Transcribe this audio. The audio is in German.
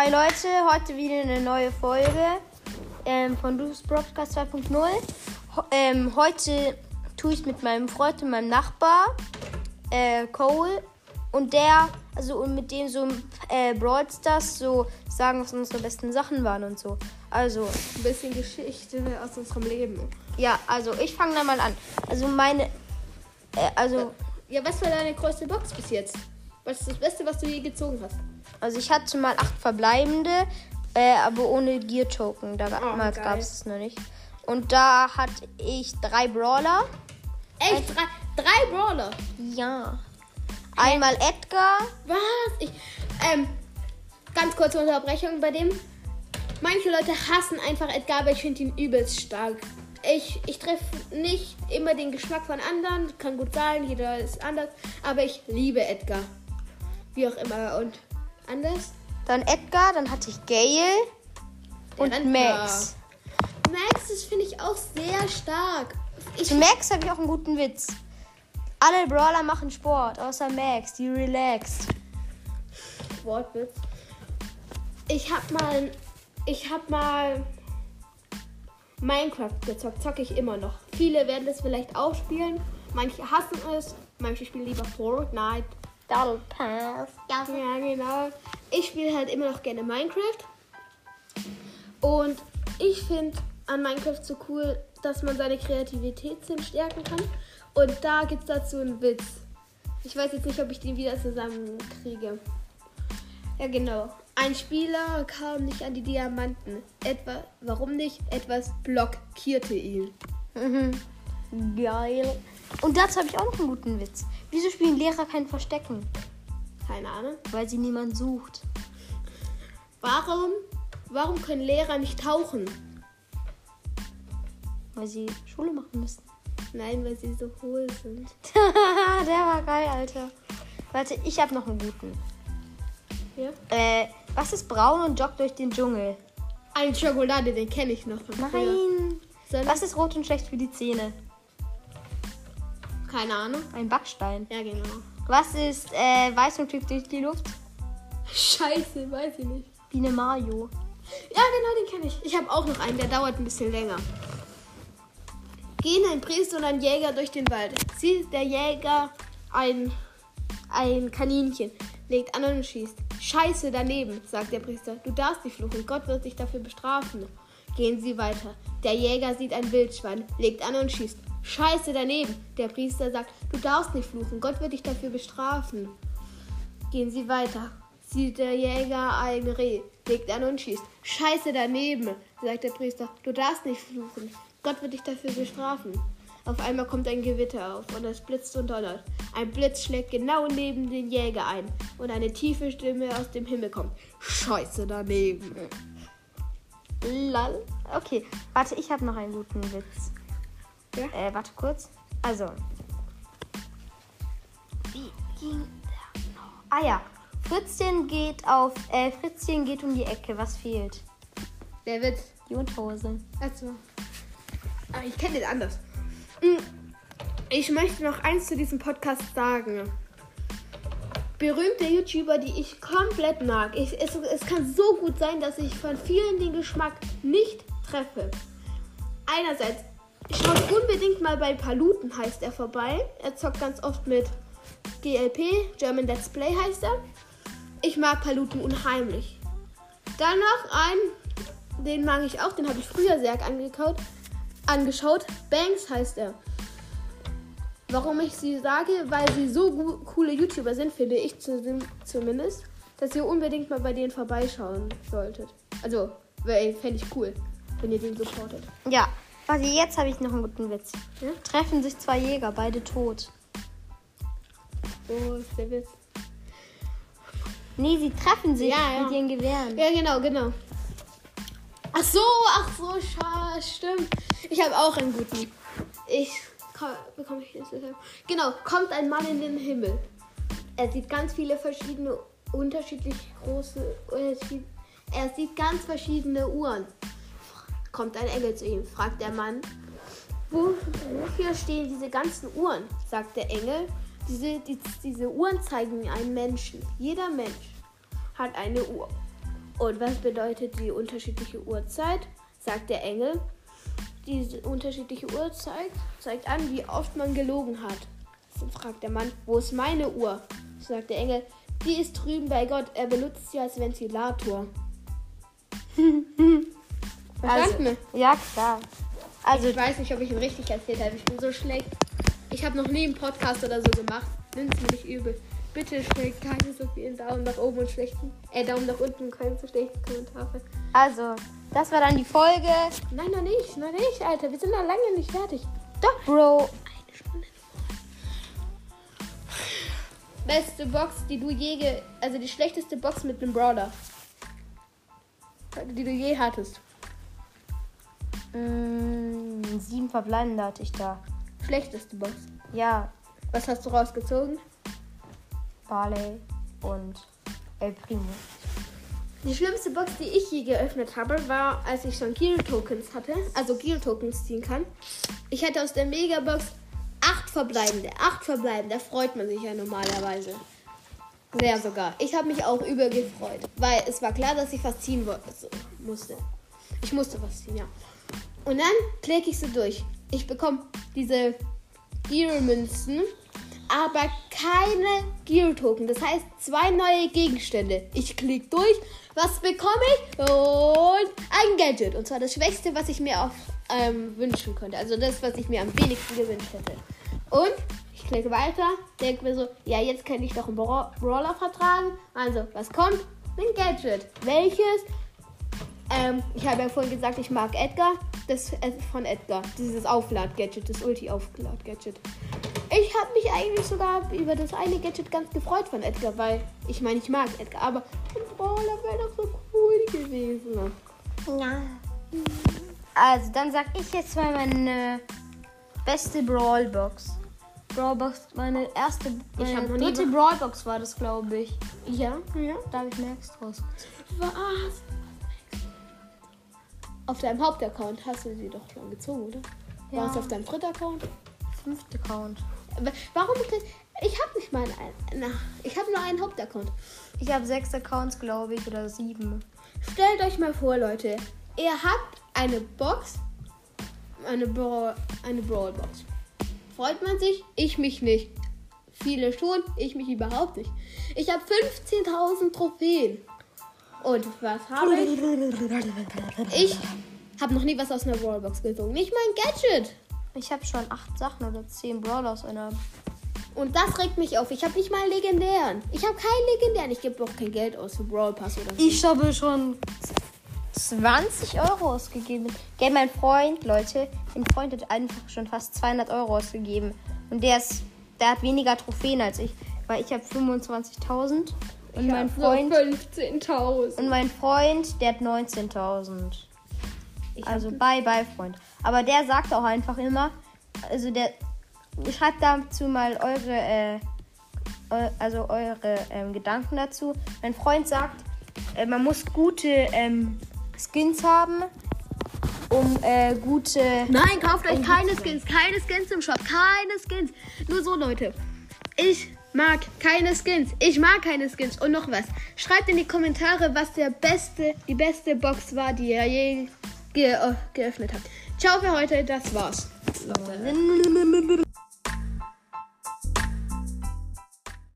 Hi Leute, heute wieder eine neue Folge ähm, von Lu's Broadcast 2.0. Ho ähm, heute tue ich mit meinem Freund und meinem Nachbar äh, Cole und der, also und mit dem so äh, Brawl Stars so sagen, was unsere besten Sachen waren und so. Also, Ein bisschen Geschichte aus unserem Leben. ja, also ich fange da mal an. Also meine, äh, also, Ja, was war deine größte Box bis jetzt? Was ist das Beste, was du je gezogen hast? Also ich hatte mal acht verbleibende, äh, aber ohne Gear Token. Damals geil. gab es es noch nicht. Und da hatte ich drei Brawler. Echt? Drei, drei Brawler? Ja. Einmal Edgar. Was? Ich, ähm, ganz kurze Unterbrechung bei dem. Manche Leute hassen einfach Edgar, aber ich finde ihn übelst stark. Ich, ich treffe nicht immer den Geschmack von anderen. Kann gut sein, jeder ist anders. Aber ich liebe Edgar. Wie auch immer. Und anders? Dann Edgar, dann hatte ich Gale und Rentner. Max. Max, das finde ich auch sehr stark. Ich Zu Max habe ich auch einen guten Witz. Alle Brawler machen Sport, außer Max, die relaxed. Wortwitz. Ich hab mal. Ich hab mal. Minecraft gezockt. Zocke ich immer noch. Viele werden das vielleicht auch spielen. Manche hassen es. Manche spielen lieber Fortnite. Double Pass. Ja. Genau. Ich spiele halt immer noch gerne Minecraft. Und ich finde an Minecraft so cool, dass man seine Kreativitätssinn stärken kann. Und da gibt es dazu einen Witz. Ich weiß jetzt nicht, ob ich den wieder zusammenkriege. Ja, genau. Ein Spieler kam nicht an die Diamanten. Etwa, warum nicht? Etwas blockierte ihn. Mhm. Geil. Und dazu habe ich auch noch einen guten Witz. Wieso spielen Lehrer kein Verstecken? Keine Ahnung. Weil sie niemand sucht. Warum, warum können Lehrer nicht tauchen? Weil sie Schule machen müssen. Nein, weil sie so hohl sind. Der war geil, Alter. Warte, ich habe noch einen guten. Ja? Äh, was ist braun und joggt durch den Dschungel? Ein Schokolade, den kenne ich noch. Nein. Was ist rot und schlecht für die Zähne? Keine Ahnung. Ein Backstein. Ja, genau. Was ist äh, weiß und fliegt durch die Luft? Scheiße, weiß ich nicht. Wie eine Mario. Ja, genau, den kenne ich. Ich habe auch noch einen, der dauert ein bisschen länger. Gehen ein Priester und ein Jäger durch den Wald. Sieht der Jäger ein, ein Kaninchen, legt an und schießt. Scheiße daneben, sagt der Priester. Du darfst nicht fluchen, Gott wird dich dafür bestrafen. Gehen sie weiter. Der Jäger sieht ein Wildschwein, legt an und schießt. Scheiße daneben. Der Priester sagt, du darfst nicht fluchen, Gott wird dich dafür bestrafen. Gehen sie weiter. Sieht der Jäger ein Reh, legt an und schießt. Scheiße daneben, sagt der Priester. Du darfst nicht fluchen. Gott wird dich dafür bestrafen. Auf einmal kommt ein Gewitter auf und es blitzt und donnert. Ein Blitz schlägt genau neben den Jäger ein und eine tiefe Stimme aus dem Himmel kommt. Scheiße daneben. Lol. Okay, warte, ich habe noch einen guten Witz. Ja? Äh, warte kurz. Also. Wie ging der noch? Ah ja. Fritzchen geht auf. Äh, Fritzchen geht um die Ecke. Was fehlt? Der Witz. Die Unterhose. Also. Aber ich kenne den anders. Mm. Ich möchte noch eins zu diesem Podcast sagen. Berühmte YouTuber, die ich komplett mag. Ich, es, es kann so gut sein, dass ich von vielen den Geschmack nicht treffe. Einerseits, schaut unbedingt mal bei Paluten, heißt er, vorbei. Er zockt ganz oft mit GLP, German Let's Play heißt er. Ich mag Paluten unheimlich. Dann noch ein, den mag ich auch, den habe ich früher sehr angekaut, angeschaut. Banks heißt er. Warum ich sie sage? Weil sie so coole YouTuber sind, finde ich zu- zumindest, dass ihr unbedingt mal bei denen vorbeischauen solltet. Also, fände ich cool, wenn ihr den supportet. Ja. Warte, jetzt habe ich noch einen guten Witz. Ja? Treffen sich zwei Jäger, beide tot. Wo ist der Witz? Nee, sie treffen sich Ja, ja. mit ihren Gewehren. Ja, genau, genau. Ach so, ach so, scha stimmt. Ich habe auch einen guten. Ich ko- bekomme ich jetzt Genau, kommt ein Mann in den Himmel. Er sieht ganz viele verschiedene, unterschiedlich große. Er sieht ganz verschiedene Uhren. Kommt ein Engel zu ihm, fragt der Mann, wo, wofür stehen diese ganzen Uhren? Sagt der Engel. Diese, die, diese Uhren zeigen einen Menschen. Jeder Mensch hat eine Uhr. Und was bedeutet die unterschiedliche Uhrzeit? Sagt der Engel. Diese unterschiedliche Uhrzeit zeigt an, wie oft man gelogen hat. Fragt der Mann, wo ist meine Uhr? Sagt der Engel, die ist drüben bei Gott. Er benutzt sie als Ventilator. Verstanden? Also, ja, klar. Also, ich weiß nicht, ob ich ihn richtig erzählt habe. Ich bin so schlecht. Ich habe noch nie einen Podcast oder so gemacht. Nimm es mir nicht übel. Bitte stellt keine so vielen Daumen nach oben und schlechten. Äh, Daumen nach unten und keine so schlechten Kommentare. also, das war dann die Folge. Nein, noch nicht, noch nicht, Alter. Wir sind noch lange nicht fertig. Doch, Bro. Eine Stunde. Beste Box, die du je, ge also die schlechteste Box mit einem Brawler, die du je hattest. Mm, sieben Verbleibende hatte ich da. Schlechteste Box. Ja, Was hast du rausgezogen? Barley und El Primo. Die schlimmste Box, die ich je geöffnet habe, war, als ich schon Gear Tokens hatte, also Gear Tokens ziehen kann. Ich hatte aus der Megabox acht verbleibende. Acht verbleibende, da freut man sich ja normalerweise. Sehr sogar. Ich habe mich auch übel gefreut, weil es war klar, dass ich was ziehen musste. Ich musste was ziehen, ja. Und dann klicke ich so durch. Ich bekomme diese Gear-Münzen, aber keine Gear-Token. Das heißt, zwei neue Gegenstände. Ich klicke durch. Was bekomme ich? Und ein Gadget. Und zwar das Schwächste, was ich mir auf, ähm, wünschen könnte. Also das, was ich mir am wenigsten gewünscht hätte. Und ich klicke weiter. Denke mir so, ja, jetzt kann ich doch einen Bra Brawler vertragen. Also, was kommt? Ein Gadget. Welches? Ähm, ich habe ja vorhin gesagt, ich mag Edgar. Das ist von Edgar. Dieses Auflad-Gadget, das Ulti-Auflad-Gadget. Ich habe mich eigentlich sogar über das eine Gadget ganz gefreut von Edgar, weil ich meine, ich mag Edgar, aber ein Brawler wäre doch so cool gewesen. Ja. Also, dann sag ich jetzt mal meine beste Brawlbox. Brawlbox, meine erste, meine hab nie dritte Brawlbox war das, glaube ich. Ja, ja. Da habe ich mir extra. Was? Auf deinem Hauptaccount hast du sie doch schon gezogen, oder? Ja. War es auf deinem dritten Account? Fünfte Count. Aber Warum? Ich habe nicht mal einen. Na, ich habe nur einen Hauptaccount. Ich habe sechs Accounts, glaube ich, oder sieben. Stellt euch mal vor, Leute. Ihr habt eine Box. Eine, Brawl, eine Brawlbox. Freut man sich? Ich mich nicht. Viele schon, ich mich überhaupt nicht. Ich habe 15.000 Trophäen. Und was habe ich? Ich habe noch nie was aus einer Brawlbox gezogen. Nicht mal ein Gadget. Ich habe schon acht Sachen oder zehn Brawler aus einer. Und das regt mich auf. Ich habe nicht mal einen legendären. Ich habe keinen legendären. Ich gebe auch kein Geld aus für Brawl Pass oder so. Ich habe schon 20 Euro ausgegeben. Gell, mein Freund, Leute, mein Freund hat einfach schon fast 200 Euro ausgegeben. Und der ist, der hat weniger Trophäen als ich, weil ich habe 25.000 und mein Freund 15.000. und mein Freund, der hat 19.000. Ich hab- Also bye bye Freund. Aber der sagt auch einfach immer, also der schreibt dazu mal eure, äh, eu- also eure ähm, Gedanken dazu. Mein Freund sagt, äh, man muss gute ähm, Skins haben, um äh, gute. Nein, kauft euch keine Skins. Keine Skins im Shop. Keine Skins. Nur so, Leute. Ich mag keine Skins. Ich mag keine Skins. Und noch was. Schreibt in die Kommentare, was der beste, die beste Box war, die ihr je ge äh, geöffnet habt. Ciao für heute. Das war's.